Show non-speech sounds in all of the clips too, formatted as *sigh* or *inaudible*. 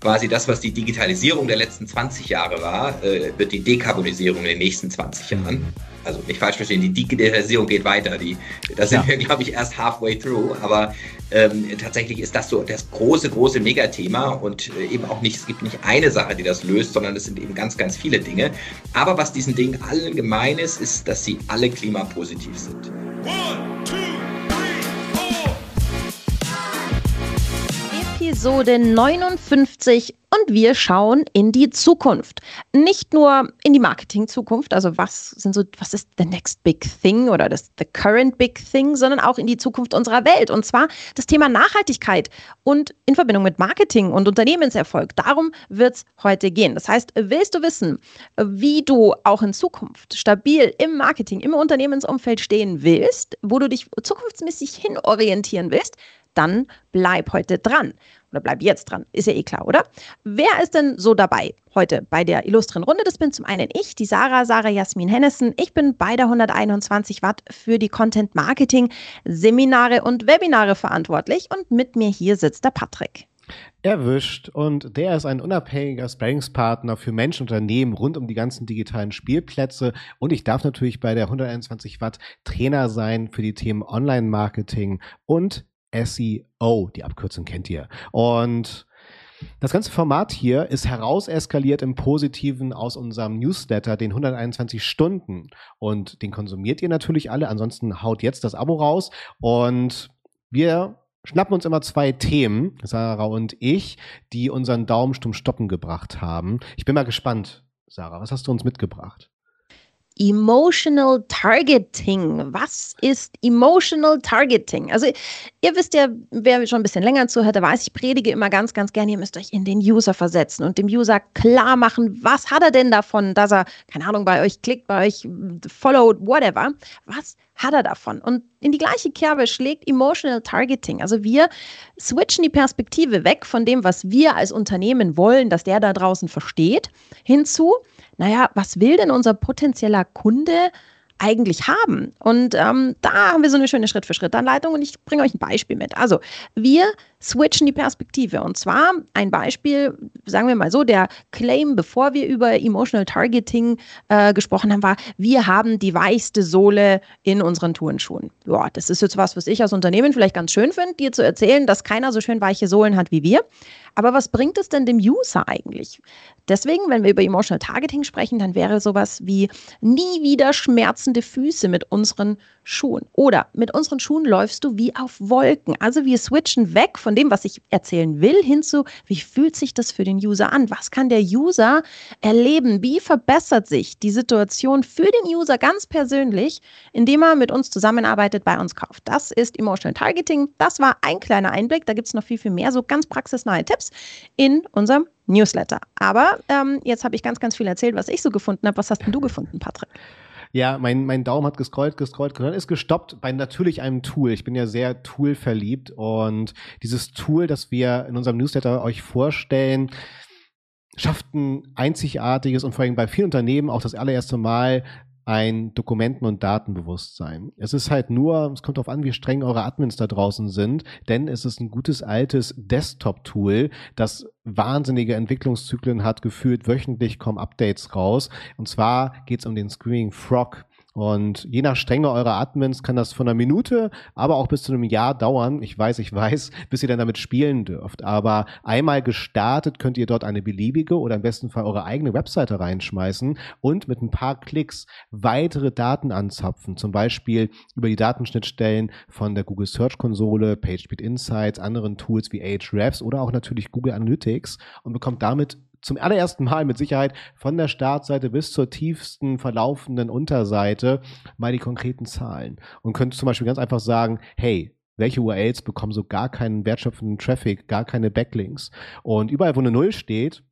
quasi das, was die Digitalisierung der letzten 20 Jahre war, äh, wird die Dekarbonisierung in den nächsten 20 Jahren. Also nicht falsch verstehen, die Digitalisierung geht weiter. Die, da sind ja. wir, glaube ich, erst halfway through. Aber ähm, tatsächlich ist das so das große, große Megathema und äh, eben auch nicht, es gibt nicht eine Sache, die das löst, sondern es sind eben ganz, ganz viele Dinge. Aber was diesen Dingen allen gemein ist, ist, dass sie alle klimapositiv sind. One, two, Episode 59 und wir schauen in die Zukunft. Nicht nur in die Marketing-Zukunft, also was sind so, was ist the next big thing oder das the current big thing, sondern auch in die Zukunft unserer Welt. Und zwar das Thema Nachhaltigkeit und in Verbindung mit Marketing und Unternehmenserfolg. Darum wird es heute gehen. Das heißt, willst du wissen, wie du auch in Zukunft stabil im Marketing, im Unternehmensumfeld stehen willst, wo du dich zukunftsmäßig hinorientieren willst, dann bleib heute dran. Oder bleib jetzt dran. Ist ja eh klar, oder? Wer ist denn so dabei heute bei der illustren Runde? Das bin zum einen ich, die Sarah, Sarah Jasmin Hennessen. Ich bin bei der 121 Watt für die Content Marketing Seminare und Webinare verantwortlich und mit mir hier sitzt der Patrick. Erwischt und der ist ein unabhängiger Sparringspartner für Menschen und Unternehmen rund um die ganzen digitalen Spielplätze und ich darf natürlich bei der 121 Watt Trainer sein für die Themen Online-Marketing und SEO. Die Abkürzung kennt ihr. Und das ganze Format hier ist herauseskaliert im Positiven aus unserem Newsletter, den 121 Stunden. Und den konsumiert ihr natürlich alle. Ansonsten haut jetzt das Abo raus. Und wir schnappen uns immer zwei Themen, Sarah und ich, die unseren Daumen stumm stoppen gebracht haben. Ich bin mal gespannt, Sarah, was hast du uns mitgebracht? Emotional Targeting. Was ist Emotional Targeting? Also ihr wisst ja, wer schon ein bisschen länger zuhört, der weiß, ich predige immer ganz, ganz gerne, ihr müsst euch in den User versetzen und dem User klar machen, was hat er denn davon, dass er, keine Ahnung, bei euch klickt, bei euch followed, whatever. Was hat er davon? Und in die gleiche Kerbe schlägt Emotional Targeting. Also wir switchen die Perspektive weg von dem, was wir als Unternehmen wollen, dass der da draußen versteht, hinzu, naja, was will denn unser potenzieller Kunde eigentlich haben? Und ähm, da haben wir so eine schöne Schritt-für-Schritt-Anleitung und ich bringe euch ein Beispiel mit. Also wir switchen die Perspektive. Und zwar ein Beispiel, sagen wir mal so, der Claim, bevor wir über Emotional Targeting äh, gesprochen haben, war, wir haben die weichste Sohle in unseren Turnschuhen. Ja, das ist jetzt was, was ich als Unternehmen vielleicht ganz schön finde, dir zu erzählen, dass keiner so schön weiche Sohlen hat wie wir. Aber was bringt es denn dem User eigentlich? Deswegen, wenn wir über Emotional Targeting sprechen, dann wäre sowas wie nie wieder schmerzende Füße mit unseren Schuhen. Oder mit unseren Schuhen läufst du wie auf Wolken. Also wir switchen weg von dem, was ich erzählen will, hin zu, wie fühlt sich das für den User an? Was kann der User erleben? Wie verbessert sich die Situation für den User ganz persönlich, indem er mit uns zusammenarbeitet, bei uns kauft? Das ist Emotional Targeting. Das war ein kleiner Einblick. Da gibt es noch viel, viel mehr, so ganz praxisnahe Tipps in unserem Newsletter. Aber ähm, jetzt habe ich ganz, ganz viel erzählt, was ich so gefunden habe. Was hast denn du gefunden, Patrick? Ja, mein, mein Daumen hat gescrollt, gescrollt, gescrollt, ist gestoppt bei natürlich einem Tool. Ich bin ja sehr Tool verliebt und dieses Tool, das wir in unserem Newsletter euch vorstellen, schafft ein einzigartiges und vor allem bei vielen Unternehmen auch das allererste Mal ein Dokumenten- und Datenbewusstsein. Es ist halt nur, es kommt darauf an, wie streng eure Admins da draußen sind, denn es ist ein gutes altes Desktop-Tool, das wahnsinnige Entwicklungszyklen hat, gefühlt wöchentlich kommen Updates raus. Und zwar geht es um den Screaming Frog. Und je nach Strenge eurer Admins kann das von einer Minute, aber auch bis zu einem Jahr dauern. Ich weiß, ich weiß, *laughs* bis ihr dann damit spielen dürft. Aber einmal gestartet könnt ihr dort eine beliebige oder im besten Fall eure eigene Webseite reinschmeißen und mit ein paar Klicks weitere Daten anzapfen. Zum Beispiel über die Datenschnittstellen von der Google Search Konsole, PageSpeed Insights, anderen Tools wie Ahrefs oder auch natürlich Google Analytics und bekommt damit zum allerersten Mal mit Sicherheit von der Startseite bis zur tiefsten verlaufenden Unterseite mal die konkreten Zahlen und könnt zum Beispiel ganz einfach sagen, hey, welche URLs bekommen so gar keinen wertschöpfenden Traffic, gar keine Backlinks. Und überall, wo eine Null steht,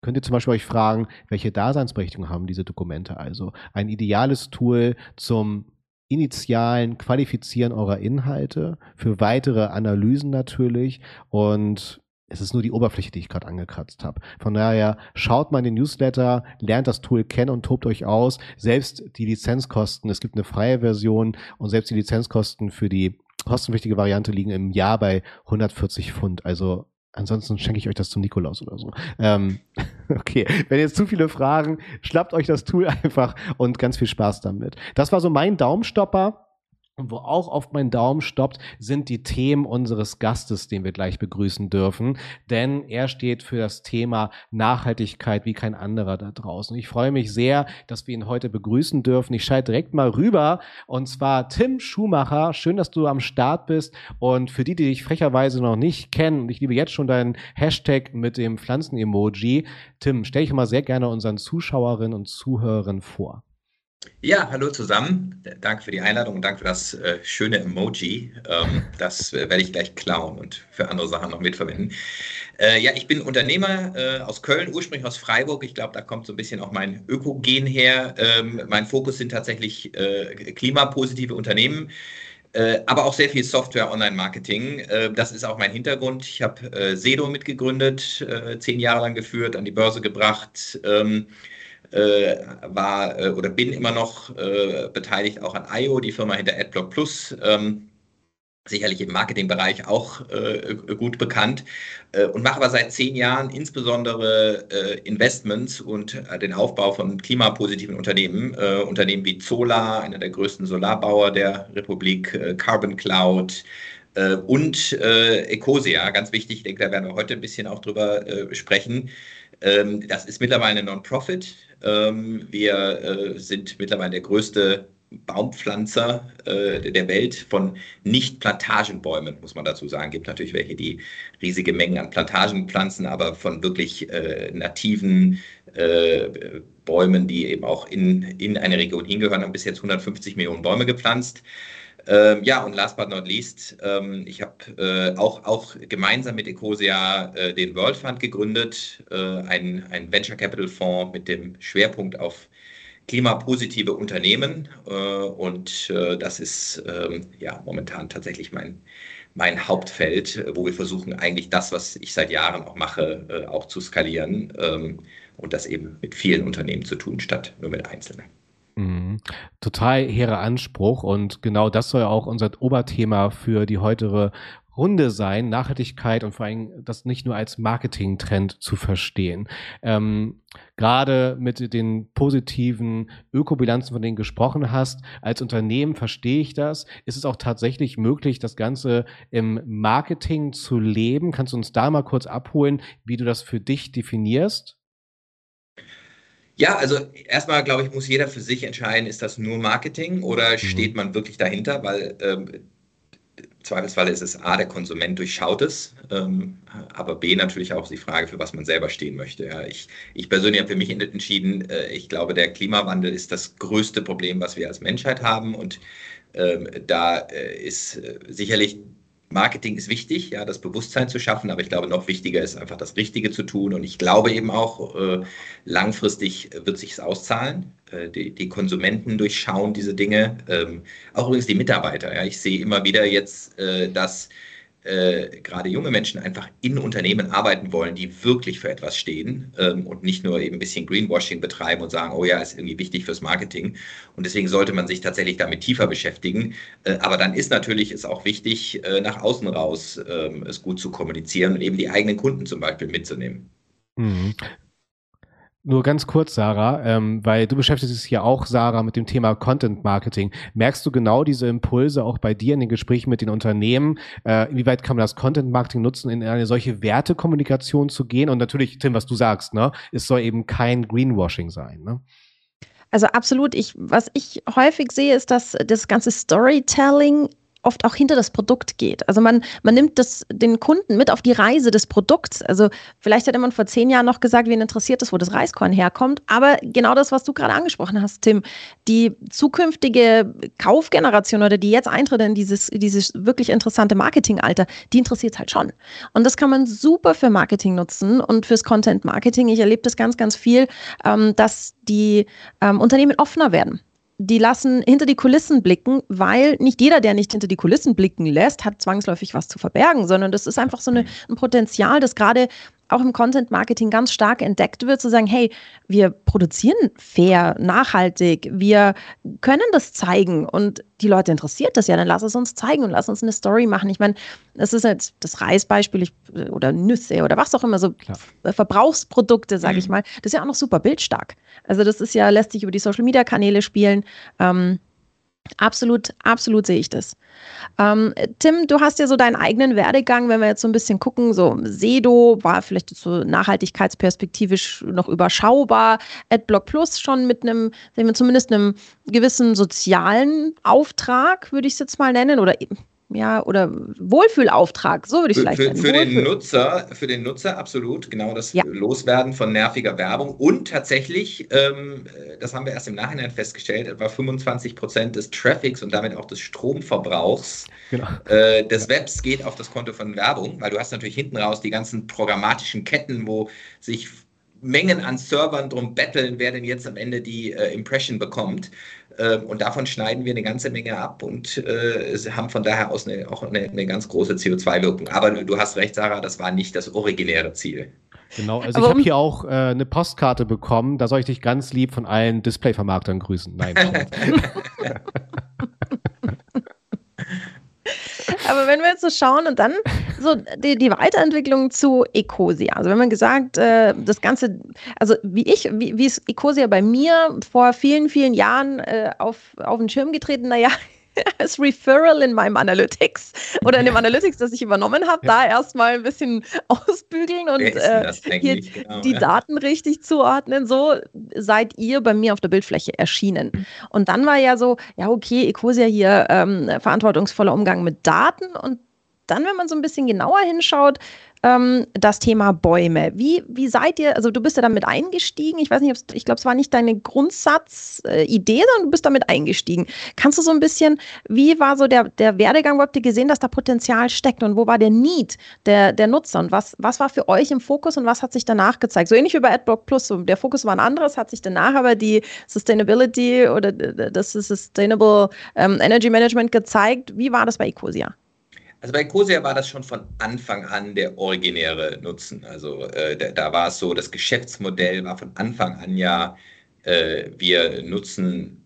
könnt ihr zum Beispiel euch fragen, welche Daseinsberechtigung haben diese Dokumente also. Ein ideales Tool zum initialen Qualifizieren eurer Inhalte, für weitere Analysen natürlich und es ist nur die Oberfläche, die ich gerade angekratzt habe. Von daher schaut mal in den Newsletter, lernt das Tool kennen und tobt euch aus. Selbst die Lizenzkosten, es gibt eine freie Version und selbst die Lizenzkosten für die kostenpflichtige Variante liegen im Jahr bei 140 Pfund. Also Ansonsten schenke ich euch das zum Nikolaus oder so. Ähm, *laughs* okay, wenn jetzt zu viele Fragen, schnappt euch das Tool *laughs* einfach und ganz viel Spaß damit. Das war so mein Daumenstopper. Und wo auch oft mein Daumen stoppt, sind die Themen unseres Gastes, den wir gleich begrüßen dürfen. Denn er steht für das Thema Nachhaltigkeit wie kein anderer da draußen. Ich freue mich sehr, dass wir ihn heute begrüßen dürfen. Ich schalte direkt mal rüber. Und zwar Tim Schumacher. Schön, dass du am Start bist. Und für die, die dich frecherweise noch nicht kennen, und ich liebe jetzt schon deinen Hashtag mit dem Pflanzen-Emoji. Tim, stell dich mal sehr gerne unseren Zuschauerinnen und Zuhörern vor. Ja, hallo zusammen. Danke für die Einladung und danke für das äh, schöne Emoji. Ähm, das äh, werde ich gleich klauen und für andere Sachen noch mitverwenden. Äh, ja, ich bin Unternehmer äh, aus Köln, ursprünglich aus Freiburg. Ich glaube, da kommt so ein bisschen auch mein Ökogen her. Ähm, mein Fokus sind tatsächlich äh, klimapositive Unternehmen. Äh, aber auch sehr viel Software, Online-Marketing. das ist auch mein Hintergrund. Ich habe Sedo mitgegründet, zehn Jahre lang geführt, an die Börse gebracht. Ähm, äh, war äh, oder bin immer noch äh, beteiligt auch an IO, die Firma hinter AdBlock Plus. Ähm, sicherlich im Marketingbereich auch äh, gut bekannt äh, und mache aber seit zehn Jahren insbesondere äh, Investments und äh, den Aufbau von klimapositiven Unternehmen, äh, Unternehmen wie Zola, einer der größten Solarbauer der Republik, äh, Carbon Cloud und Ecosia, ganz wichtig, ich denke, da werden wir heute ein bisschen auch drüber sprechen. Ähm, das ist mittlerweile eine Non-Profit, ähm, wir äh, sind mittlerweile der größte Baumpflanzer äh, der Welt von Nicht-Plantagenbäumen, muss man dazu sagen. Es gibt natürlich welche, die riesige Mengen an Plantagen pflanzen, aber von wirklich äh, nativen äh, Bäumen, die eben auch in, in eine Region hingehören, haben bis jetzt 150 Millionen Bäume gepflanzt. Ähm, ja, und last but not least, ähm, ich habe äh, auch, auch gemeinsam mit Ecosia äh, den World Fund gegründet, äh, ein, ein Venture Capital Fonds mit dem Schwerpunkt auf klimapositive Unternehmen. Äh, und äh, das ist ähm, ja momentan tatsächlich mein, mein Hauptfeld, wo wir versuchen, eigentlich das, was ich seit Jahren auch mache, äh, auch zu skalieren ähm, und das eben mit vielen Unternehmen zu tun, statt nur mit Einzelnen. Mhm. Total hehrer Anspruch und genau das soll auch unser Oberthema für die heutige Runde sein, Nachhaltigkeit und vor allem das nicht nur als Marketing-Trend zu verstehen. Ähm, Gerade mit den positiven Ökobilanzen, von denen du gesprochen hast, als Unternehmen verstehe ich das. Ist es auch tatsächlich möglich, das Ganze im Marketing zu leben? Kannst du uns da mal kurz abholen, wie du das für dich definierst? Ja, also erstmal glaube ich, muss jeder für sich entscheiden, ist das nur Marketing oder mhm. steht man wirklich dahinter, weil ähm, Zweifelsfalle ist es A, der Konsument durchschaut es, ähm, aber B, natürlich auch die Frage, für was man selber stehen möchte. Ja, ich, ich persönlich habe für mich entschieden, äh, ich glaube, der Klimawandel ist das größte Problem, was wir als Menschheit haben und ähm, da äh, ist äh, sicherlich Marketing ist wichtig, ja, das Bewusstsein zu schaffen, aber ich glaube, noch wichtiger ist einfach das Richtige zu tun. Und ich glaube eben auch, äh, langfristig wird sich es auszahlen. Äh, die, die, Konsumenten durchschauen diese Dinge, ähm, auch übrigens die Mitarbeiter. Ja. Ich sehe immer wieder jetzt, äh, dass äh, gerade junge Menschen einfach in Unternehmen arbeiten wollen, die wirklich für etwas stehen ähm, und nicht nur eben ein bisschen Greenwashing betreiben und sagen, oh ja, ist irgendwie wichtig fürs Marketing. Und deswegen sollte man sich tatsächlich damit tiefer beschäftigen. Äh, aber dann ist natürlich es auch wichtig, äh, nach außen raus ähm, es gut zu kommunizieren und eben die eigenen Kunden zum Beispiel mitzunehmen. Mhm. Nur ganz kurz, Sarah, ähm, weil du beschäftigst dich ja auch, Sarah, mit dem Thema Content Marketing. Merkst du genau diese Impulse auch bei dir in den Gesprächen mit den Unternehmen? Äh, inwieweit kann man das Content Marketing nutzen, in eine solche Wertekommunikation zu gehen? Und natürlich, Tim, was du sagst, ne, es soll eben kein Greenwashing sein. Ne? Also absolut. Ich, was ich häufig sehe, ist, dass das ganze Storytelling oft auch hinter das Produkt geht. Also man, man nimmt das, den Kunden mit auf die Reise des Produkts. Also vielleicht hätte man vor zehn Jahren noch gesagt, wen interessiert es, wo das Reiskorn herkommt. Aber genau das, was du gerade angesprochen hast, Tim, die zukünftige Kaufgeneration oder die jetzt eintritt in dieses, dieses wirklich interessante Marketingalter, die interessiert es halt schon. Und das kann man super für Marketing nutzen und fürs Content Marketing. Ich erlebe das ganz, ganz viel, ähm, dass die ähm, Unternehmen offener werden die lassen hinter die Kulissen blicken, weil nicht jeder, der nicht hinter die Kulissen blicken lässt, hat zwangsläufig was zu verbergen, sondern das ist einfach so eine, ein Potenzial, das gerade auch im Content Marketing ganz stark entdeckt wird, zu sagen, hey, wir produzieren fair, nachhaltig, wir können das zeigen und die Leute interessiert das ja, dann lass es uns zeigen und lass uns eine Story machen. Ich meine, das ist jetzt das Reisbeispiel ich, oder Nüsse oder was auch immer, so Klar. Verbrauchsprodukte, sage mhm. ich *clears throat* mal. Das ist ja auch noch super bildstark. Also das ist ja, lässt sich über die Social Media Kanäle spielen. Ähm, Absolut, absolut sehe ich das. Ähm, Tim, du hast ja so deinen eigenen Werdegang, wenn wir jetzt so ein bisschen gucken, so Sedo war vielleicht so nachhaltigkeitsperspektivisch noch überschaubar, AdBlock Plus schon mit einem, sagen wir zumindest einem gewissen sozialen Auftrag, würde ich es jetzt mal nennen, oder ja, oder Wohlfühlauftrag, so würde ich vielleicht sagen. Für, den Nutzer, für den Nutzer absolut, genau das ja. Loswerden von nerviger Werbung und tatsächlich, ähm, das haben wir erst im Nachhinein festgestellt, etwa 25 Prozent des Traffics und damit auch des Stromverbrauchs genau. äh, des ja. Webs geht auf das Konto von Werbung, weil du hast natürlich hinten raus die ganzen programmatischen Ketten, wo sich Mengen an Servern drum betteln, wer denn jetzt am Ende die äh, Impression bekommt. Ähm, und davon schneiden wir eine ganze Menge ab und äh, haben von daher aus eine, auch eine, eine ganz große CO2-Wirkung. Aber du hast recht, Sarah, das war nicht das originäre Ziel. Genau, also Aber ich habe hier auch äh, eine Postkarte bekommen. Da soll ich dich ganz lieb von allen Display-Vermarktern grüßen. Nein. *laughs* *laughs* Aber wenn wir jetzt so schauen und dann so die, die Weiterentwicklung zu Ecosia. Also wenn man gesagt, äh, das Ganze, also wie ich, wie, wie ist Ecosia bei mir vor vielen, vielen Jahren äh, auf, auf den Schirm getreten, naja, *laughs* als Referral in meinem Analytics oder in dem Analytics, das ich übernommen habe, ja. da erstmal ein bisschen *laughs* ausbügeln und äh, hier genau, die ja. Daten richtig zuordnen. So seid ihr bei mir auf der Bildfläche erschienen. Und dann war ja so, ja, okay, Ecosia hier ähm, verantwortungsvoller Umgang mit Daten und dann, wenn man so ein bisschen genauer hinschaut, ähm, das Thema Bäume. Wie, wie seid ihr, also du bist ja damit eingestiegen, ich weiß nicht, ich glaube, es war nicht deine Grundsatzidee, sondern du bist damit eingestiegen. Kannst du so ein bisschen, wie war so der, der Werdegang, wo habt ihr gesehen, dass da Potenzial steckt und wo war der Need der, der Nutzer und was, was war für euch im Fokus und was hat sich danach gezeigt? So ähnlich wie bei AdBlock Plus, der Fokus war ein anderes, hat sich danach aber die Sustainability oder das Sustainable ähm, Energy Management gezeigt. Wie war das bei Ecosia? Also bei Cosia war das schon von Anfang an der originäre Nutzen. Also äh, da, da, war es so, das Geschäftsmodell war von Anfang an ja, äh, wir nutzen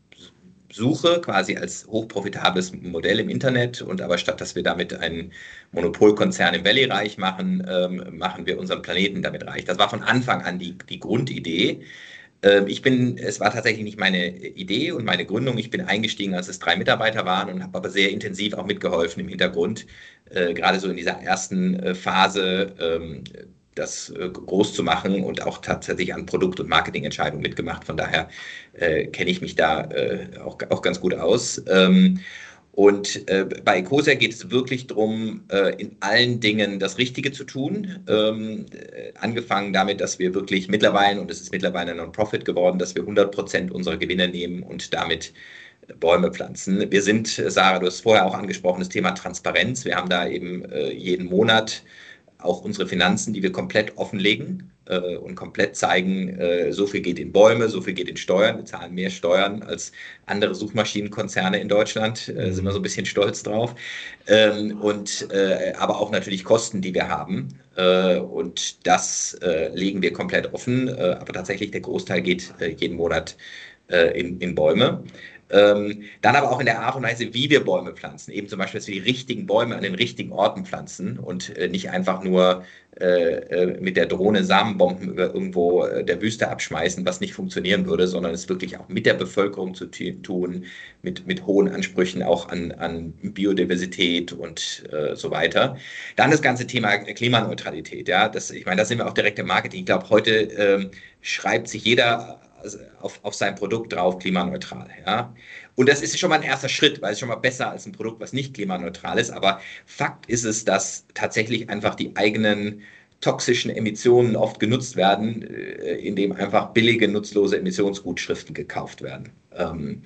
Suche quasi als hochprofitables Modell im Internet und aber statt dass wir damit einen Monopolkonzern im Valley reich machen, ähm, machen wir unseren Planeten damit reich. Das war von Anfang an die, die Grundidee. Ähm, ich bin, es war tatsächlich nicht meine Idee und meine Gründung. Ich bin eingestiegen, als es drei Mitarbeiter waren und habe aber sehr intensiv auch mitgeholfen im Hintergrund, äh, gerade so in dieser ersten äh, Phase, ähm, das äh, groß zu machen und auch tatsächlich an Produkt- und Marketingentscheidungen mitgemacht. Von daher äh, kenne ich mich da äh, auch, auch ganz gut aus. Ähm, und äh, bei Ecosia geht es wirklich darum, äh, in allen Dingen das Richtige zu tun. Ähm, äh, angefangen damit, dass wir wirklich mittlerweile, und es ist mittlerweile ein Non-Profit geworden, dass wir 100 Prozent unserer Gewinne nehmen und damit Bäume pflanzen. Wir sind, Sarah, du hast vorher auch angesprochen, das Thema Transparenz. Wir haben da eben äh, jeden Monat auch unsere Finanzen, die wir komplett offenlegen äh, und komplett zeigen, äh, so viel geht in Bäume, so viel geht in Steuern. Wir zahlen mehr Steuern als andere Suchmaschinenkonzerne in Deutschland, äh, sind wir so ein bisschen stolz drauf. Ähm, und äh, aber auch natürlich Kosten, die wir haben. Äh, und das äh, legen wir komplett offen. aber tatsächlich der Großteil geht jeden Monat in, in Bäume. Ähm, dann aber auch in der Art und Weise, wie wir Bäume pflanzen. Eben zum Beispiel, dass wir die richtigen Bäume an den richtigen Orten pflanzen und äh, nicht einfach nur äh, äh mit der Drohne Samenbomben über irgendwo äh, der Wüste abschmeißen, was nicht funktionieren würde, sondern es wirklich auch mit der Bevölkerung zu tun, mit, mit hohen Ansprüchen auch an, an Biodiversität und äh, so weiter. Dann das ganze Thema Klimaneutralität. Ja, das, ich meine, da sind wir auch direkt im Marketing. Ich glaube, heute ähm, schreibt sich jeder auf, auf sein Produkt drauf, klimaneutral. Ja? Und das ist schon mal ein erster Schritt, weil es schon mal besser als ein Produkt, was nicht klimaneutral ist. Aber Fakt ist es, dass tatsächlich einfach die eigenen toxischen Emissionen oft genutzt werden, äh, indem einfach billige, nutzlose Emissionsgutschriften gekauft werden. Ähm,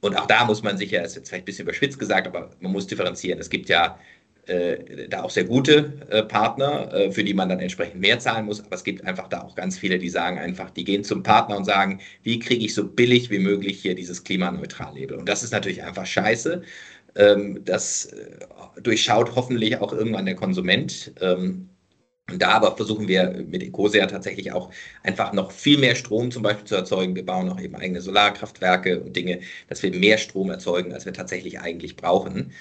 und auch da muss man sich ja, ist jetzt vielleicht ein bisschen überspitzt gesagt, aber man muss differenzieren. Es gibt ja äh, da auch sehr gute äh, Partner, äh, für die man dann entsprechend mehr zahlen muss. Aber es gibt einfach da auch ganz viele, die sagen einfach, die gehen zum Partner und sagen, wie kriege ich so billig wie möglich hier dieses Klimaneutral-Label? Und das ist natürlich einfach scheiße. Ähm, das äh, durchschaut hoffentlich auch irgendwann der Konsument. Ähm, Und da aber versuchen wir mit Ecosia tatsächlich auch einfach noch viel mehr Strom zum Beispiel zu erzeugen. Wir bauen auch eben eigene Solarkraftwerke und Dinge, dass wir mehr Strom erzeugen, als wir tatsächlich eigentlich brauchen.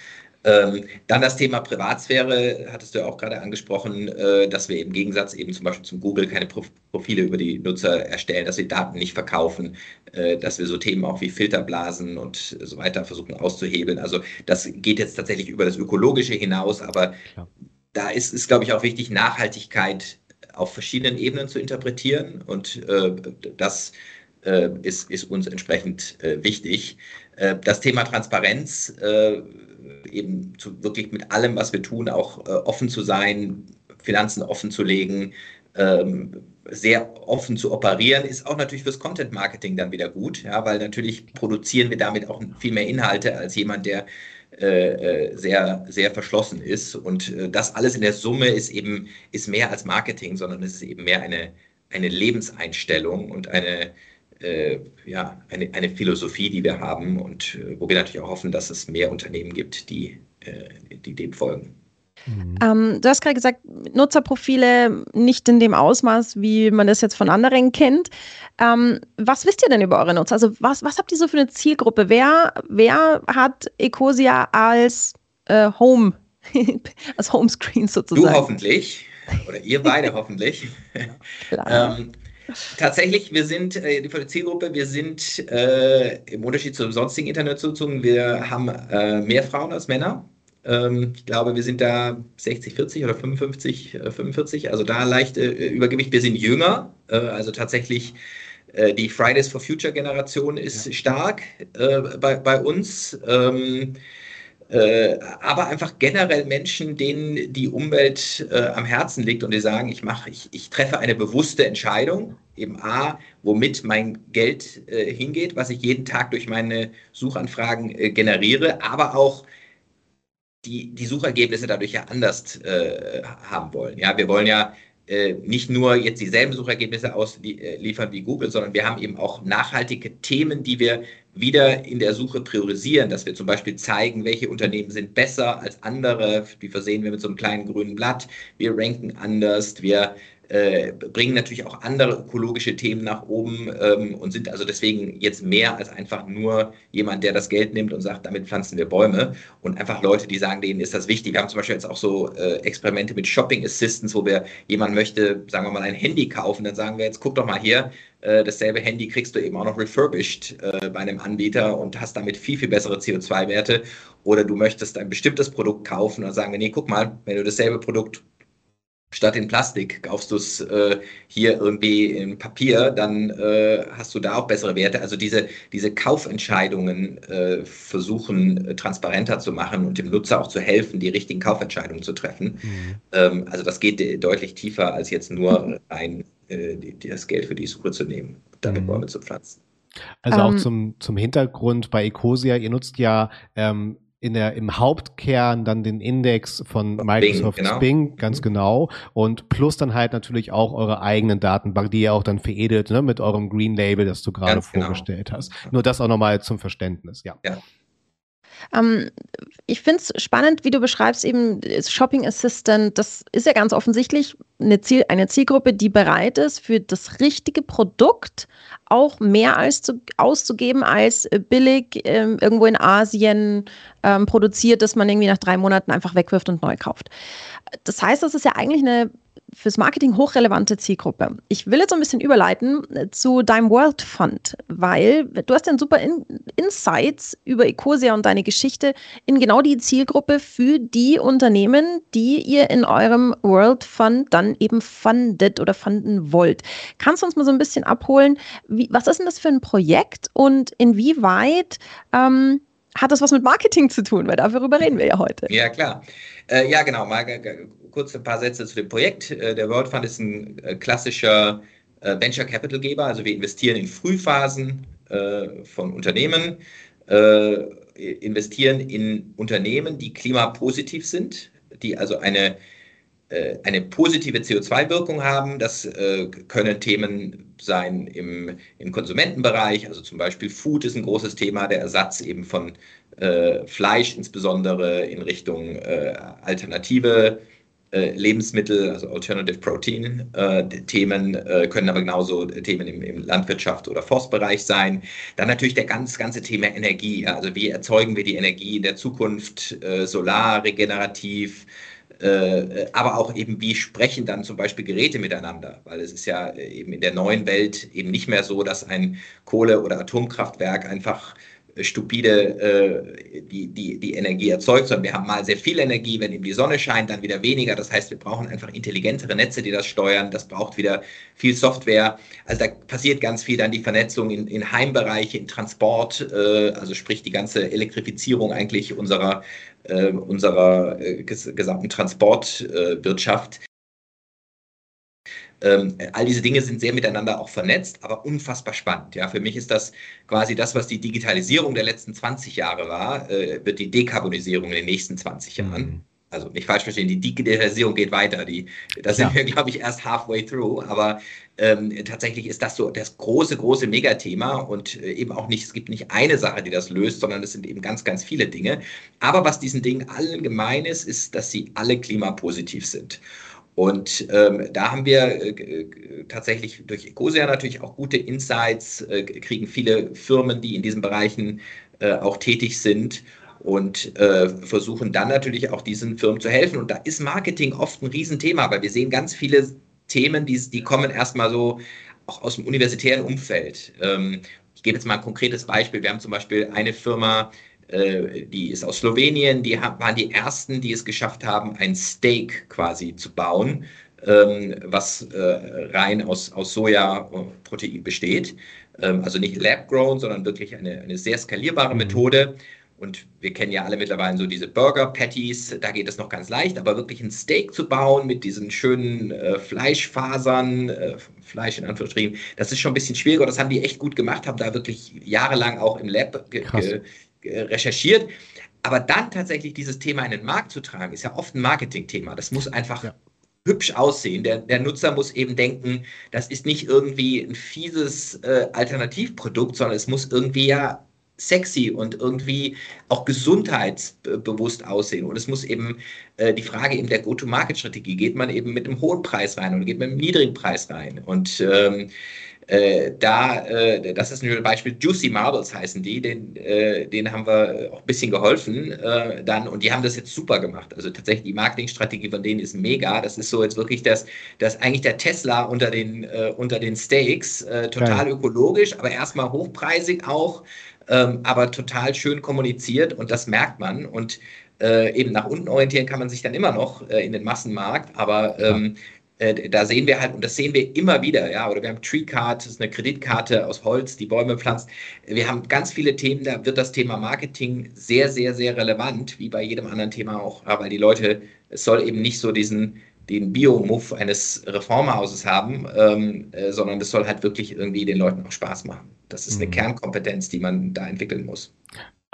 Ähm, dann das Thema Privatsphäre, hattest du ja auch gerade angesprochen, äh, dass wir im Gegensatz eben zum Beispiel zum Google keine Pro Profile über die Nutzer erstellen, dass wir Daten nicht verkaufen, äh, dass wir so Themen auch wie Filterblasen und so weiter versuchen auszuhebeln. Also das geht jetzt tatsächlich über das Ökologische hinaus, aber ja. da ist es, glaube ich, auch wichtig, Nachhaltigkeit auf verschiedenen Ebenen zu interpretieren und äh, das äh, ist, ist uns entsprechend äh, wichtig. Äh, das Thema Transparenz eben zu, wirklich mit allem, was wir tun, auch äh, offen zu sein, Finanzen offen zu legen, ähm, sehr offen zu operieren, ist auch natürlich fürs Content Marketing dann wieder gut, ja, weil natürlich produzieren wir damit auch viel mehr Inhalte als jemand, der äh, äh sehr, sehr verschlossen ist. Und äh, das alles in der Summe ist eben ist mehr als Marketing, sondern es ist eben mehr eine, eine Lebenseinstellung und eine, äh, ja, eine, eine Philosophie, die wir haben und äh, wo wir natürlich auch hoffen, dass es mehr Unternehmen gibt, die, äh, die dem folgen. Mhm. Ähm, du hast gerade gesagt, Nutzerprofile nicht in dem Ausmaß, wie man das jetzt von anderen kennt. Ähm, was wisst ihr denn über eure Nutzer? Also was, was habt ihr so für eine Zielgruppe? Wer, wer hat Ecosia als äh, Home, *laughs* als Homescreen sozusagen? Du hoffentlich. Oder ihr beide hoffentlich. *laughs* ähm, Tatsächlich, wir sind äh, die Zielgruppe, wir sind äh, im Unterschied zu sonstigen Internetnutzungen, wir haben äh, mehr Frauen als Männer. Ähm, ich glaube, wir sind da 60, 40 oder 55, äh, 45, also da leicht äh, Übergewicht. Wir sind jünger, äh, also tatsächlich die Fridays for Future Generation ist ja. stark bei, bei uns. Ähm, äh, aber einfach generell Menschen, denen die Umwelt äh, am Herzen liegt und die sagen, ich mache, ich, ich treffe eine bewusste Entscheidung, eben A, womit mein Geld äh, hingeht, was ich jeden Tag durch meine Suchanfragen äh, generiere, aber auch die, die Suchergebnisse dadurch ja anders äh, haben wollen. Ja, wir wollen ja äh, nicht nur jetzt dieselben Suchergebnisse ausliefern wie Google, sondern wir haben eben auch nachhaltige Themen, die wir wieder in der Suche priorisieren, dass wir zum Beispiel zeigen, welche Unternehmen sind besser als andere, die versehen wir mit so einem kleinen grünen Blatt, wir ranken anders, wir äh, bringen natürlich auch andere ökologische Themen nach oben ähm, und sind also deswegen jetzt mehr als einfach nur jemand, der das Geld nimmt und sagt, damit pflanzen wir Bäume und einfach Leute, die sagen, denen ist das wichtig. Wir haben zum Beispiel jetzt auch so äh, Experimente mit Shopping Assistants, wo wir jemand möchte, sagen wir mal, ein Handy kaufen, dann sagen wir jetzt, guck doch mal hier, äh, dasselbe Handy kriegst du eben auch noch refurbished äh, bei einem Anbieter und hast damit viel, viel bessere CO2-Werte. Oder du möchtest ein bestimmtes Produkt kaufen und sagen wir, nee, guck mal, wenn du dasselbe Produkt statt in Plastik kaufst du es äh, hier irgendwie in Papier, dann äh, hast du da auch bessere Werte. Also diese, diese Kaufentscheidungen äh, versuchen äh, transparenter zu machen und dem Nutzer auch zu helfen, die richtigen Kaufentscheidungen zu treffen. Mhm. Ähm, also das geht deutlich tiefer als jetzt nur rein äh, die, das Geld für die Suche zu nehmen damit mhm. Bäume zu pflanzen. Also auch um, ähm. zum, zum Hintergrund bei Ecosia, ihr nutzt ja ähm, in der, im Hauptkern dann den Index von Microsoft Bing, genau. Bing, ganz mhm. genau. Und plus dann halt natürlich auch eure eigenen Datenbank, die ihr auch dann veredelt ne, mit eurem Green Label, das du gerade genau. vorgestellt genau. hast. Nur das auch nochmal zum Verständnis, ja. ja. Ähm, ich finde es spannend, wie du beschreibst, eben Shopping Assistant. Das ist ja ganz offensichtlich eine, Ziel, eine Zielgruppe, die bereit ist, für das richtige Produkt auch mehr als zu, auszugeben als billig ähm, irgendwo in Asien ähm, produziert, das man irgendwie nach drei Monaten einfach wegwirft und neu kauft. Das heißt, das ist ja eigentlich eine fürs Marketing hochrelevante Zielgruppe. Ich will jetzt so ein bisschen überleiten äh, zu deinem World Fund, weil du hast ja super In Insights über Ecosia und deine Geschichte in genau die Zielgruppe für die Unternehmen, die ihr in eurem World Fund dann eben fundet oder funden wollt. Kannst du uns mal so ein bisschen abholen, wie, was ist denn das für ein Projekt und inwieweit ähm, hat das was mit Marketing zu tun? Weil darüber reden wir ja heute. Ja, klar. Äh, ja, genau. Mal kurz ein paar Sätze zu dem Projekt. Äh, der World Fund ist ein äh, klassischer äh, Venture Capital Geber. Also wir investieren in Frühphasen von Unternehmen, investieren in Unternehmen, die klimapositiv sind, die also eine eine positive CO2-Wirkung haben. Das können Themen sein im, im Konsumentenbereich, also zum Beispiel Food ist ein großes Thema, der Ersatz eben von äh, Fleisch, insbesondere in Richtung äh, alternative äh, Lebensmittel, also Alternative Protein äh, Themen, äh, können aber genauso Themen im, im, Landwirtschaft oder Forstbereich sein. Dann natürlich der ganz, ganze Thema Energie. Also wie erzeugen wir die Energie in der Zukunft, äh, solar, regenerativ, äh, aber auch eben, wie sprechen dann zum Beispiel Geräte miteinander? Weil es ist ja eben in der neuen Welt eben nicht mehr so, dass ein Kohle- oder Atomkraftwerk einfach stupide äh, die, die, die Energie erzeugt, sondern wir haben mal sehr viel Energie, wenn eben die Sonne scheint, dann wieder weniger. Das heißt, wir brauchen einfach intelligentere Netze, die das steuern. Das braucht wieder viel Software. Also da passiert ganz viel dann die Vernetzung in, in Heimbereiche, in Transport, äh, also sprich die ganze Elektrifizierung eigentlich unserer, äh, unserer äh, gesamten Transportwirtschaft. Ähm, all diese Dinge sind sehr miteinander auch vernetzt, aber unfassbar spannend. Ja, für mich ist das quasi das, was die Digitalisierung der letzten 20 Jahre war, äh, wird die Dekarbonisierung in den nächsten 20 Jahren. Mhm. Also nicht falsch verstehen, die Digitalisierung geht weiter. Die, da sind ja. wir, glaube ich, erst halfway through. Aber ähm, tatsächlich ist das so das große, große Megathema und äh, eben auch nicht, es gibt nicht eine Sache, die das löst, sondern es sind eben ganz, ganz viele Dinge. Aber was diesen Dingen allen gemein ist, ist, dass sie alle klimapositiv sind. Und ähm, da haben wir äh, tatsächlich durch Ecosia natürlich auch gute Insights, äh, kriegen viele Firmen, die in diesen Bereichen äh, auch tätig sind und äh, versuchen dann natürlich auch diesen Firmen zu helfen. Und da ist Marketing oft ein Riesenthema, weil wir sehen ganz viele Themen, die, die kommen erstmal so auch aus dem universitären Umfeld. Ähm, ich gebe jetzt mal ein konkretes Beispiel. Wir haben zum Beispiel eine Firma, äh, die ist aus Slowenien, die waren die ersten, die es geschafft haben, ein Steak quasi zu bauen, ähm, was äh, rein aus, aus Sojaprotein besteht. Ähm, also nicht lab-grown, sondern wirklich eine, eine sehr skalierbare mhm. Methode. Und wir kennen ja alle mittlerweile so diese Burger-Patties, da geht es noch ganz leicht, aber wirklich ein Steak zu bauen mit diesen schönen äh, Fleischfasern, äh, Fleisch in Anführungsstrichen, das ist schon ein bisschen schwieriger. Das haben die echt gut gemacht, haben da wirklich jahrelang auch im Lab ge ge recherchiert. Aber dann tatsächlich dieses Thema in den Markt zu tragen, ist ja oft ein Marketingthema. Das muss einfach ja. hübsch aussehen. Der, der, Nutzer muss eben denken, das ist nicht irgendwie ein fieses äh, Alternativprodukt, sondern es muss irgendwie ja sexy und irgendwie auch gesundheitsbewusst aussehen. Und es muss eben äh, die Frage eben der Go-to-Market-Strategie, geht man eben mit einem hohen Preis rein oder geht man mit einem niedrigen Preis rein? Und ähm, äh, da, äh, das ist ein Beispiel, Juicy Marbles heißen die, den, äh, denen haben wir auch ein bisschen geholfen äh, dann. Und die haben das jetzt super gemacht. Also tatsächlich die Marketingstrategie von denen ist mega. Das ist so jetzt wirklich das, das eigentlich der Tesla unter den, äh, unter den Steaks, äh, total Geil. ökologisch, aber erstmal hochpreisig auch, ähm, aber total schön kommuniziert. Und das merkt man. Und eben nach unten orientieren kann man sich dann immer noch in den Massenmarkt, aber ähm, äh, da sehen wir halt, und das sehen wir immer wieder, ja, oder wir haben TreeCard, das ist eine Kreditkarte aus Holz, die Bäume pflanzt. Wir haben ganz viele Themen, da wird das Thema Marketing sehr, sehr, sehr relevant, wie bei jedem anderen Thema auch, weil die Leute, es soll eben nicht so diesen, den Bio-Muff eines Reformhauses haben, ähm, äh, sondern es soll halt wirklich irgendwie den Leuten auch Spaß machen. Das ist eine mhm. Kernkompetenz, die man da entwickeln muss.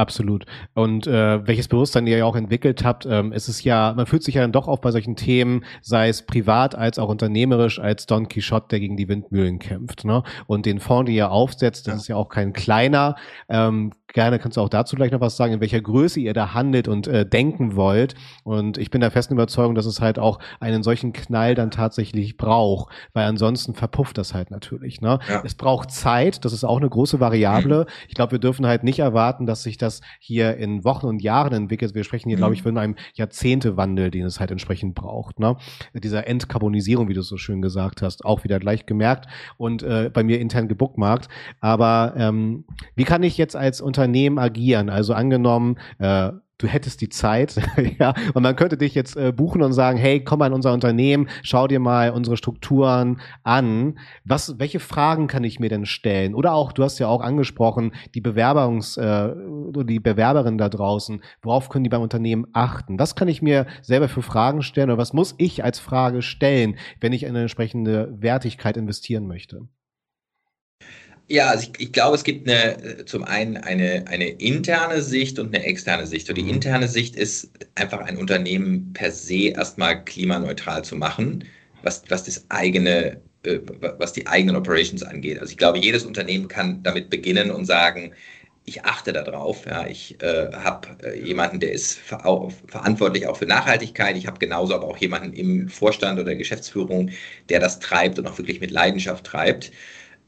Absolut. Und äh, welches Bewusstsein ihr ja auch entwickelt habt, ähm, ist es ja, man fühlt sich ja dann doch auch bei solchen Themen, sei es privat als auch unternehmerisch, als Don Quixote, der gegen die Windmühlen kämpft. Ne? Und den Fonds, den ihr aufsetzt, das ja. ist ja auch kein kleiner. Ähm, gerne kannst du auch dazu gleich noch was sagen, in welcher Größe ihr da handelt und äh, denken wollt. Und ich bin der festen Überzeugung, dass es halt auch einen solchen Knall dann tatsächlich braucht, weil ansonsten verpufft das halt natürlich. Ne? Ja. Es braucht Zeit, das ist auch eine große Variable. Ich glaube, wir dürfen halt nicht erwarten, dass sich das hier in Wochen und Jahren entwickelt. Wir sprechen hier, mhm. glaube ich, von einem Jahrzehntewandel, den es halt entsprechend braucht. Ne? Dieser Entkarbonisierung, wie du so schön gesagt hast, auch wieder gleich gemerkt und äh, bei mir intern gebookmarkt. Aber ähm, wie kann ich jetzt als Unternehmen Unternehmen agieren. Also angenommen, äh, du hättest die Zeit, *laughs* ja, und man könnte dich jetzt äh, buchen und sagen, hey, komm mal in unser Unternehmen, schau dir mal unsere Strukturen an. Was, welche Fragen kann ich mir denn stellen? Oder auch, du hast ja auch angesprochen, die Bewerbungs, äh, die Bewerberin da draußen, worauf können die beim Unternehmen achten? Was kann ich mir selber für Fragen stellen oder was muss ich als Frage stellen, wenn ich in eine entsprechende Wertigkeit investieren möchte? Ja, also ich, ich, glaube, es gibt eine, zum einen eine, eine interne Sicht und eine externe Sicht. Und die mhm. interne Sicht ist einfach ein Unternehmen per se erstmal klimaneutral zu machen, was, was das eigene, äh, was die eigenen Operations angeht. Also ich glaube, jedes Unternehmen kann damit beginnen und sagen, ich achte darauf. Ja. Ich äh, habe äh, jemanden, der ist ver auch, verantwortlich auch für Nachhaltigkeit. Ich habe genauso aber auch jemanden im Vorstand oder Geschäftsführung, der das treibt und auch wirklich mit Leidenschaft treibt.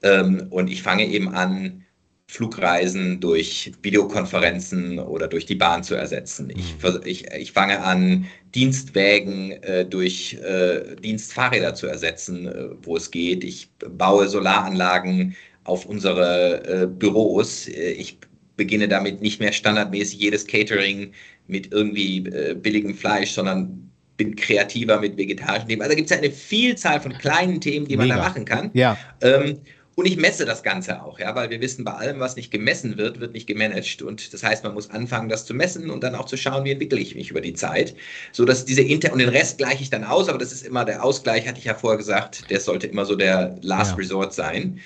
Ähm, und ich fange eben an, Flugreisen durch Videokonferenzen oder durch die Bahn zu ersetzen. Ich, mhm. ich, ich fange an, Dienstwägen äh, durch äh, Dienstfahrräder zu ersetzen, äh, wo es geht. Ich baue Solaranlagen auf unsere äh, Büros. Äh, ich beginne damit nicht mehr standardmäßig jedes Catering mit irgendwie äh, billigem Fleisch, sondern bin kreativer mit vegetarischen Themen. Also gibt es ja eine Vielzahl von kleinen Themen, die man da machen kann. Ja. Ähm, und ich messe das Ganze auch, ja, weil wir wissen, bei allem, was nicht gemessen wird, wird nicht gemanagt. Und das heißt, man muss anfangen, das zu messen und dann auch zu schauen, wie entwickle ich mich über die Zeit. So dass diese Inter und den Rest gleiche ich dann aus, aber das ist immer der Ausgleich, hatte ich ja vorher gesagt, der sollte immer so der Last ja. Resort sein.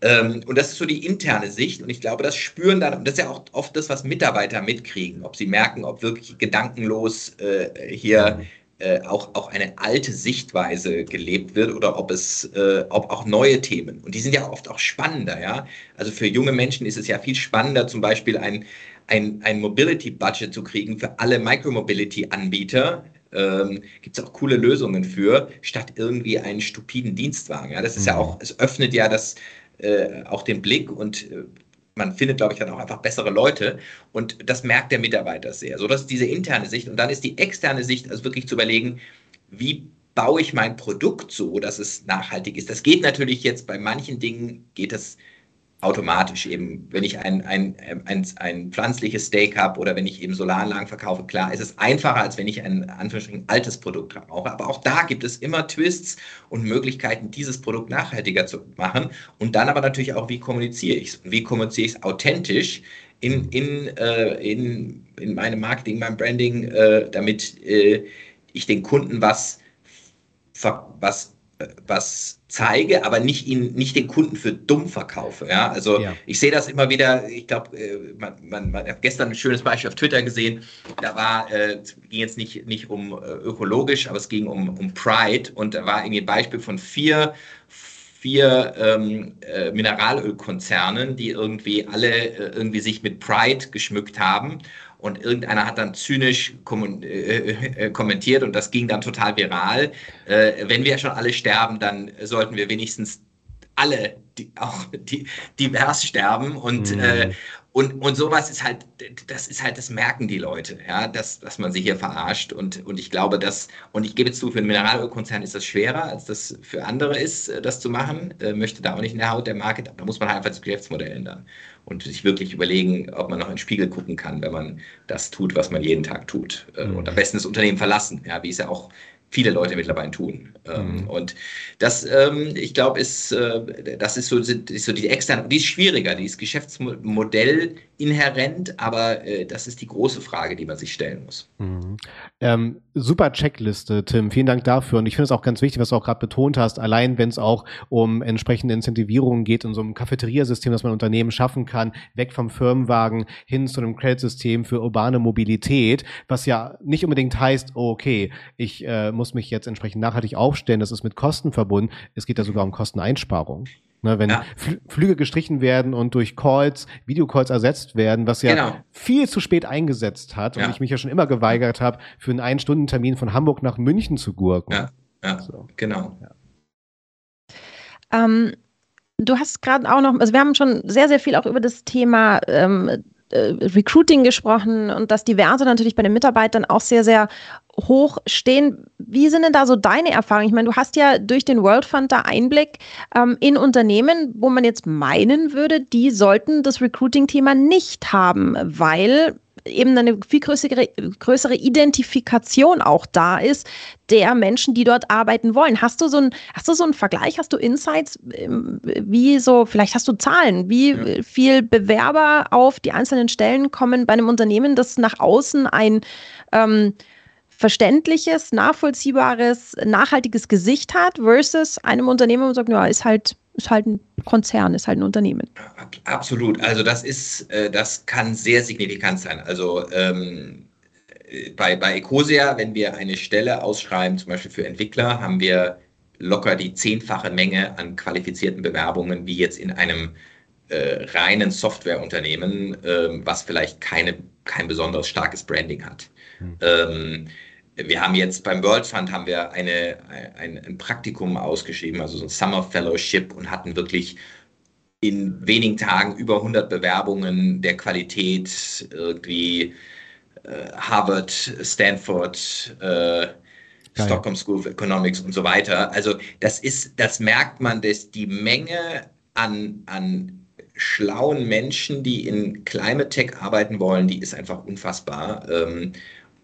Ähm, und das ist so die interne Sicht. Und ich glaube, das spüren dann, und das ist ja auch oft das, was Mitarbeiter mitkriegen, ob sie merken, ob wirklich gedankenlos äh, hier äh, auch, auch eine alte Sichtweise gelebt wird oder ob es äh, ob auch neue Themen. Und die sind ja oft auch spannender, ja. Also für junge Menschen ist es ja viel spannender, zum Beispiel ein, ein, ein Mobility-Budget zu kriegen für alle Micromobility-Anbieter. Ähm, Gibt es auch coole Lösungen für, statt irgendwie einen stupiden Dienstwagen. Ja, das ist mhm. ja auch, es öffnet ja das äh, auch den Blick und äh, man findet, glaube ich, dann auch einfach bessere Leute und das merkt der Mitarbeiter sehr. So, das ist diese interne Sicht und dann ist die externe Sicht, also wirklich zu überlegen, wie baue ich mein Produkt so, dass es nachhaltig ist. Das geht natürlich jetzt bei manchen Dingen, geht das automatisch eben, wenn ich ein, ein, ein, ein pflanzliches Steak habe oder wenn ich eben Solaranlagen verkaufe, klar, ist es einfacher, als wenn ich ein Anführungsstrichen altes Produkt brauche. Aber auch da gibt es immer Twists und Möglichkeiten, dieses Produkt nachhaltiger zu machen. Und dann aber natürlich auch, wie kommuniziere ich es? Wie kommuniziere ich es authentisch in, in, äh, in, in meinem Marketing, meinem Branding, äh, damit äh, ich den Kunden was, was was zeige, aber nicht ihn, nicht den Kunden für dumm verkaufe. Ja, also ja. ich sehe das immer wieder. Ich glaube, äh, man, man, man hat gestern ein schönes Beispiel auf Twitter gesehen. Da war, äh, ging jetzt nicht, nicht um äh, ökologisch, aber es ging um, um Pride und da war irgendwie ein Beispiel von vier vier ähm, äh, Mineralölkonzernen, die irgendwie alle äh, irgendwie sich mit Pride geschmückt haben und irgendeiner hat dann zynisch kom äh, äh, kommentiert und das ging dann total viral. Äh, wenn wir schon alle sterben, dann sollten wir wenigstens alle die, auch die, divers sterben und, mhm. äh, und, und sowas ist halt, das ist halt, das merken die Leute, ja, dass, dass man sie hier verarscht. Und, und ich glaube, dass, und ich gebe zu, für einen Mineralölkonzern ist das schwerer, als das für andere ist, äh, das zu machen. Äh, möchte da auch nicht in der Haut der Market, da muss man halt einfach das Geschäftsmodell ändern und sich wirklich überlegen, ob man noch in den Spiegel gucken kann, wenn man das tut, was man jeden Tag tut. Äh, mhm. Und am besten das Unternehmen verlassen, ja, wie es ja auch viele Leute mittlerweile tun. Ähm, mhm. Und das, ähm, ich glaube, ist, äh, das ist so, ist so die externe, die ist schwieriger, die ist Geschäftsmodell inhärent, aber äh, das ist die große Frage, die man sich stellen muss. Mhm. Ähm, super Checkliste, Tim. Vielen Dank dafür. Und ich finde es auch ganz wichtig, was du auch gerade betont hast, allein wenn es auch um entsprechende Incentivierungen geht, in so einem Cafeteriasystem, das man Unternehmen schaffen kann, weg vom Firmenwagen hin zu einem Credit-System für urbane Mobilität, was ja nicht unbedingt heißt, okay, ich äh, muss mich jetzt entsprechend nachhaltig aufstellen, das ist mit Kosten verbunden. Es geht ja sogar um Kosteneinsparung. Ne, wenn ja. Flüge gestrichen werden und durch Calls, Videocalls ersetzt werden, was ja genau. viel zu spät eingesetzt hat ja. und ich mich ja schon immer geweigert habe, für einen Ein-Stunden-Termin von Hamburg nach München zu gurken. Ja, ja. So. genau. Ähm, du hast gerade auch noch, also wir haben schon sehr, sehr viel auch über das Thema ähm, äh, Recruiting gesprochen und dass die Werte natürlich bei den Mitarbeitern auch sehr, sehr hoch stehen. Wie sind denn da so deine Erfahrungen? Ich meine, du hast ja durch den World Fund da Einblick ähm, in Unternehmen, wo man jetzt meinen würde, die sollten das Recruiting-Thema nicht haben, weil eben eine viel größere, größere Identifikation auch da ist der Menschen, die dort arbeiten wollen. Hast du so ein, hast du so einen Vergleich? Hast du Insights? Ähm, wie so, vielleicht hast du Zahlen, wie ja. viel Bewerber auf die einzelnen Stellen kommen bei einem Unternehmen, das nach außen ein ähm, verständliches, nachvollziehbares, nachhaltiges Gesicht hat, versus einem Unternehmen, wo man sagt, ja, ist halt, ist halt ein Konzern, ist halt ein Unternehmen. Absolut. Also das ist, äh, das kann sehr signifikant sein. Also ähm, bei, bei Ecosia, wenn wir eine Stelle ausschreiben, zum Beispiel für Entwickler, haben wir locker die zehnfache Menge an qualifizierten Bewerbungen wie jetzt in einem äh, reinen Softwareunternehmen, ähm, was vielleicht keine, kein besonders starkes Branding hat. Mhm. Ähm, wir haben jetzt beim World Fund haben wir eine, ein, ein Praktikum ausgeschrieben, also so ein Summer Fellowship und hatten wirklich in wenigen Tagen über 100 Bewerbungen der Qualität, irgendwie äh, Harvard, Stanford, äh, Stockholm School of Economics und so weiter. Also das ist, das merkt man, dass die Menge an, an schlauen Menschen, die in Climate Tech arbeiten wollen, die ist einfach unfassbar. Ähm,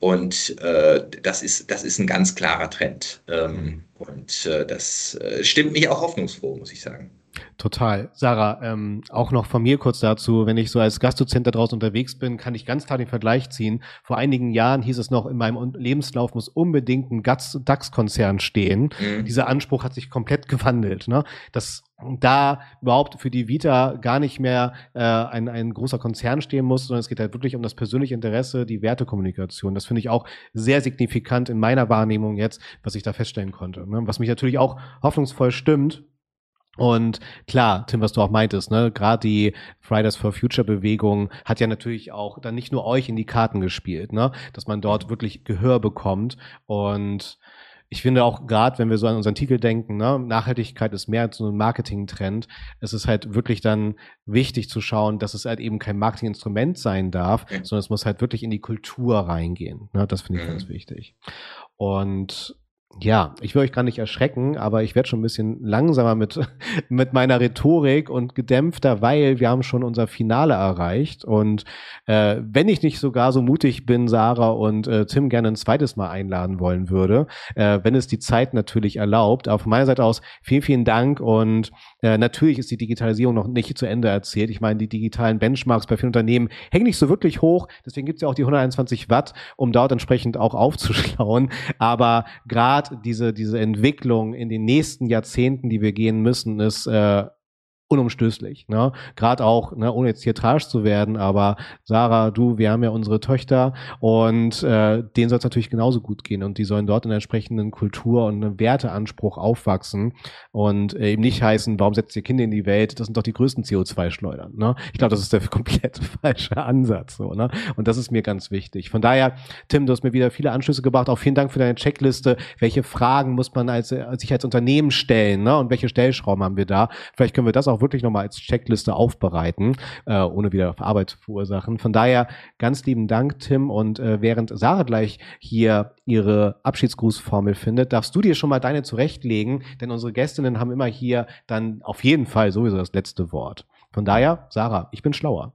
und äh, das, ist, das ist ein ganz klarer Trend. Ähm, und äh, das äh, stimmt mich auch hoffnungsfroh, muss ich sagen. Total. Sarah, ähm, auch noch von mir kurz dazu, wenn ich so als Gastdozent da draußen unterwegs bin, kann ich ganz klar den Vergleich ziehen. Vor einigen Jahren hieß es noch, in meinem Lebenslauf muss unbedingt ein DAX-Konzern stehen. Mhm. Dieser Anspruch hat sich komplett gewandelt. Ne? Dass da überhaupt für die Vita gar nicht mehr äh, ein, ein großer Konzern stehen muss, sondern es geht halt wirklich um das persönliche Interesse, die Wertekommunikation. Das finde ich auch sehr signifikant in meiner Wahrnehmung jetzt, was ich da feststellen konnte. Ne? Was mich natürlich auch hoffnungsvoll stimmt, und klar, Tim, was du auch meintest, ne, gerade die Fridays for Future Bewegung hat ja natürlich auch dann nicht nur euch in die Karten gespielt, ne, dass man dort wirklich Gehör bekommt und ich finde auch gerade, wenn wir so an unseren Titel denken, ne, Nachhaltigkeit ist mehr als so ein Marketing-Trend. Es ist halt wirklich dann wichtig zu schauen, dass es halt eben kein Marketinginstrument sein darf, ja. sondern es muss halt wirklich in die Kultur reingehen. Ne? Das finde ich mhm. ganz wichtig. Und ja, ich will euch gar nicht erschrecken, aber ich werde schon ein bisschen langsamer mit, *laughs* mit meiner Rhetorik und gedämpfter, weil wir haben schon unser Finale erreicht. Und äh, wenn ich nicht sogar so mutig bin, Sarah und äh, Tim gerne ein zweites Mal einladen wollen würde, äh, wenn es die Zeit natürlich erlaubt. Von meiner Seite aus vielen, vielen Dank. Und äh, natürlich ist die Digitalisierung noch nicht zu Ende erzählt. Ich meine, die digitalen Benchmarks bei vielen Unternehmen hängen nicht so wirklich hoch. Deswegen gibt es ja auch die 121 Watt, um dort entsprechend auch aufzuschlauen. Aber gerade gerade diese, diese Entwicklung in den nächsten Jahrzehnten, die wir gehen müssen, ist äh, unumstößlich. Ne? Gerade auch, ne, ohne jetzt hier tragisch zu werden, aber Sarah, du, wir haben ja unsere Töchter und äh, denen soll es natürlich genauso gut gehen und die sollen dort in einer entsprechenden Kultur und einem Werteanspruch aufwachsen und äh, eben nicht heißen, warum setzt ihr Kinder in die Welt? Das sind doch die größten CO2-Schleudern. Ne? Ich glaube, das ist der *laughs* komplett falsche Ansatz. So, ne? Und das ist mir ganz wichtig. Von daher, Tim, du hast mir wieder viele Anschlüsse gebracht. Auch vielen Dank für deine Checkliste. Welche Fragen muss man als, als sich als Unternehmen stellen ne? und welche Stellschrauben haben wir da? Vielleicht können wir das auch auch wirklich nochmal als Checkliste aufbereiten, äh, ohne wieder auf Arbeit zu verursachen. Von daher ganz lieben Dank, Tim. Und äh, während Sarah gleich hier ihre Abschiedsgrußformel findet, darfst du dir schon mal deine zurechtlegen, denn unsere Gästinnen haben immer hier dann auf jeden Fall sowieso das letzte Wort. Von daher, Sarah, ich bin schlauer.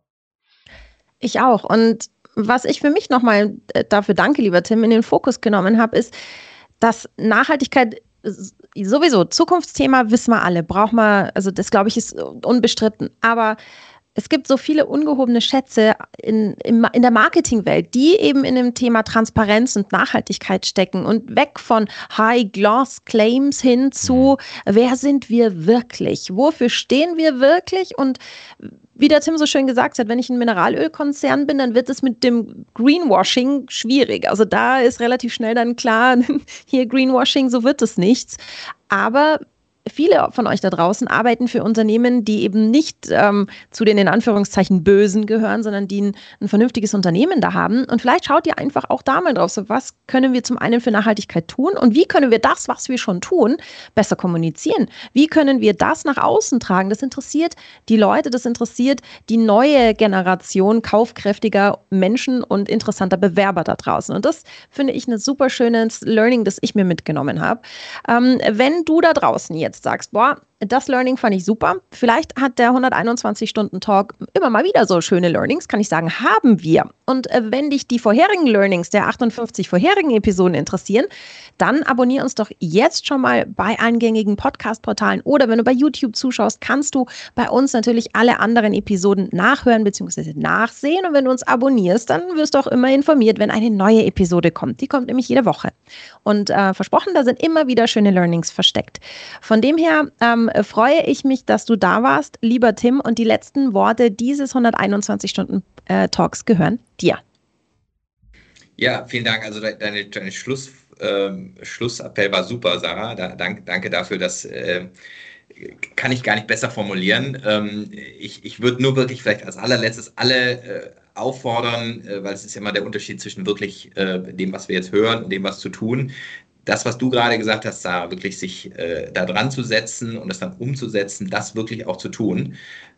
Ich auch. Und was ich für mich nochmal äh, dafür danke, lieber Tim, in den Fokus genommen habe, ist, dass Nachhaltigkeit sowieso, Zukunftsthema wissen wir alle, braucht man, also das glaube ich ist unbestritten. Aber es gibt so viele ungehobene Schätze in, in, in der Marketingwelt, die eben in dem Thema Transparenz und Nachhaltigkeit stecken und weg von High-Gloss-Claims hin zu, mhm. wer sind wir wirklich? Wofür stehen wir wirklich? Und wie der Tim so schön gesagt hat, wenn ich ein Mineralölkonzern bin, dann wird es mit dem Greenwashing schwierig. Also da ist relativ schnell dann klar, *laughs* hier Greenwashing, so wird es nichts. Aber viele von euch da draußen arbeiten für Unternehmen, die eben nicht ähm, zu den in Anführungszeichen Bösen gehören, sondern die ein, ein, vernünftiges Unternehmen da haben. Und vielleicht schaut ihr einfach auch da mal drauf, so was können wir zum einen für Nachhaltigkeit tun und wie können wir das, was wir schon tun, besser kommunizieren? Wie können wir das nach außen tragen? Das interessiert die Leute, das interessiert die neue Generation kaufkräftiger Menschen und interessanter Bewerber da draußen. Und das finde ich ein super schönes Learning, das ich mir mitgenommen habe. Ähm, wenn du da draußen jetzt jetzt sagst, boah, das Learning fand ich super. Vielleicht hat der 121-Stunden-Talk immer mal wieder so schöne Learnings, kann ich sagen, haben wir. Und äh, wenn dich die vorherigen Learnings der 58 vorherigen Episoden interessieren, dann abonniere uns doch jetzt schon mal bei eingängigen Podcast-Portalen oder wenn du bei YouTube zuschaust, kannst du bei uns natürlich alle anderen Episoden nachhören bzw. nachsehen. Und wenn du uns abonnierst, dann wirst du auch immer informiert, wenn eine neue Episode kommt. Die kommt nämlich jede Woche. Und äh, versprochen, da sind immer wieder schöne Learnings versteckt. Von dem her, ähm, freue ich mich, dass du da warst, lieber Tim. Und die letzten Worte dieses 121 Stunden äh, Talks gehören dir. Ja, vielen Dank. Also deine, deine Schluss, ähm, Schlussappell war super, Sarah. Da, dank, danke dafür, dass äh, kann ich gar nicht besser formulieren. Ähm, ich ich würde nur wirklich vielleicht als allerletztes alle äh, auffordern, äh, weil es ist ja immer der Unterschied zwischen wirklich äh, dem, was wir jetzt hören und dem, was zu tun. Das, was du gerade gesagt hast, Sarah, wirklich sich äh, da dran zu setzen und das dann umzusetzen, das wirklich auch zu tun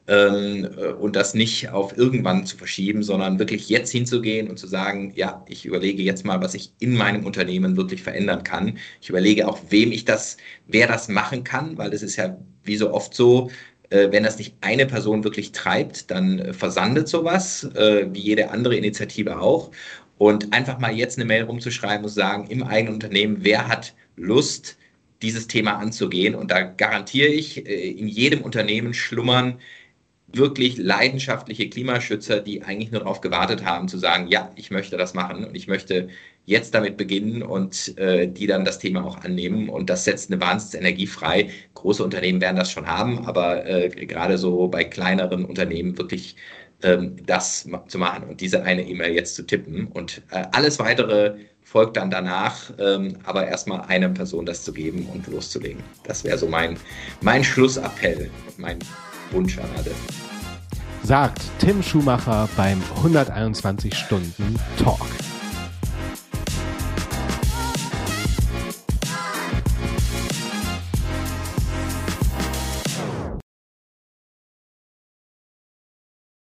ähm, äh, und das nicht auf irgendwann zu verschieben, sondern wirklich jetzt hinzugehen und zu sagen, ja, ich überlege jetzt mal, was ich in meinem Unternehmen wirklich verändern kann. Ich überlege auch, wem ich das, wer das machen kann, weil das ist ja wie so oft so, äh, wenn das nicht eine Person wirklich treibt, dann äh, versandet sowas, wie jede andere Initiative auch. Und einfach mal jetzt eine Mail rumzuschreiben und sagen, im eigenen Unternehmen, wer hat Lust, dieses Thema anzugehen? Und da garantiere ich, in jedem Unternehmen schlummern wirklich leidenschaftliche Klimaschützer, die eigentlich nur darauf gewartet haben, zu sagen, ja, ich möchte das machen und ich möchte jetzt damit beginnen und äh, die dann das Thema auch annehmen. Und das setzt eine Wahnsinnsenergie frei. Große Unternehmen werden das schon haben, aber äh, gerade so bei kleineren Unternehmen wirklich das zu machen und diese eine E-Mail jetzt zu tippen. Und äh, alles weitere folgt dann danach, ähm, aber erstmal einer Person das zu geben und loszulegen. Das wäre so mein, mein Schlussappell, mein Wunsch an alle. Sagt Tim Schumacher beim 121 Stunden Talk.